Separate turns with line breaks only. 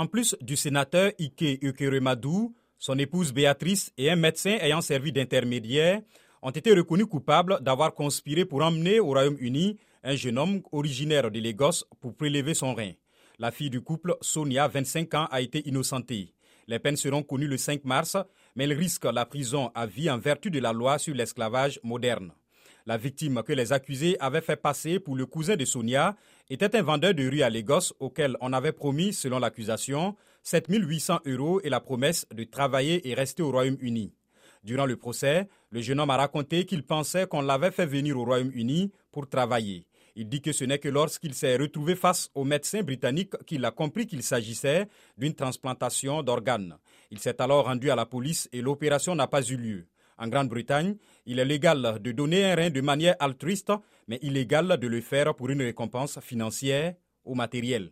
En plus du sénateur Ike Ukeremadou, son épouse Béatrice et un médecin ayant servi d'intermédiaire ont été reconnus coupables d'avoir conspiré pour emmener au Royaume-Uni un jeune homme originaire de Lagos pour prélever son rein. La fille du couple, Sonia, 25 ans, a été innocentée. Les peines seront connues le 5 mars, mais elle risque la prison à vie en vertu de la loi sur l'esclavage moderne. La victime que les accusés avaient fait passer pour le cousin de Sonia était un vendeur de rue à Lagos auquel on avait promis, selon l'accusation, 7800 euros et la promesse de travailler et rester au Royaume-Uni. Durant le procès, le jeune homme a raconté qu'il pensait qu'on l'avait fait venir au Royaume-Uni pour travailler. Il dit que ce n'est que lorsqu'il s'est retrouvé face au médecin britannique qu'il a compris qu'il s'agissait d'une transplantation d'organes. Il s'est alors rendu à la police et l'opération n'a pas eu lieu. En Grande-Bretagne, il est légal de donner un rein de manière altruiste, mais illégal de le faire pour une récompense financière ou matérielle.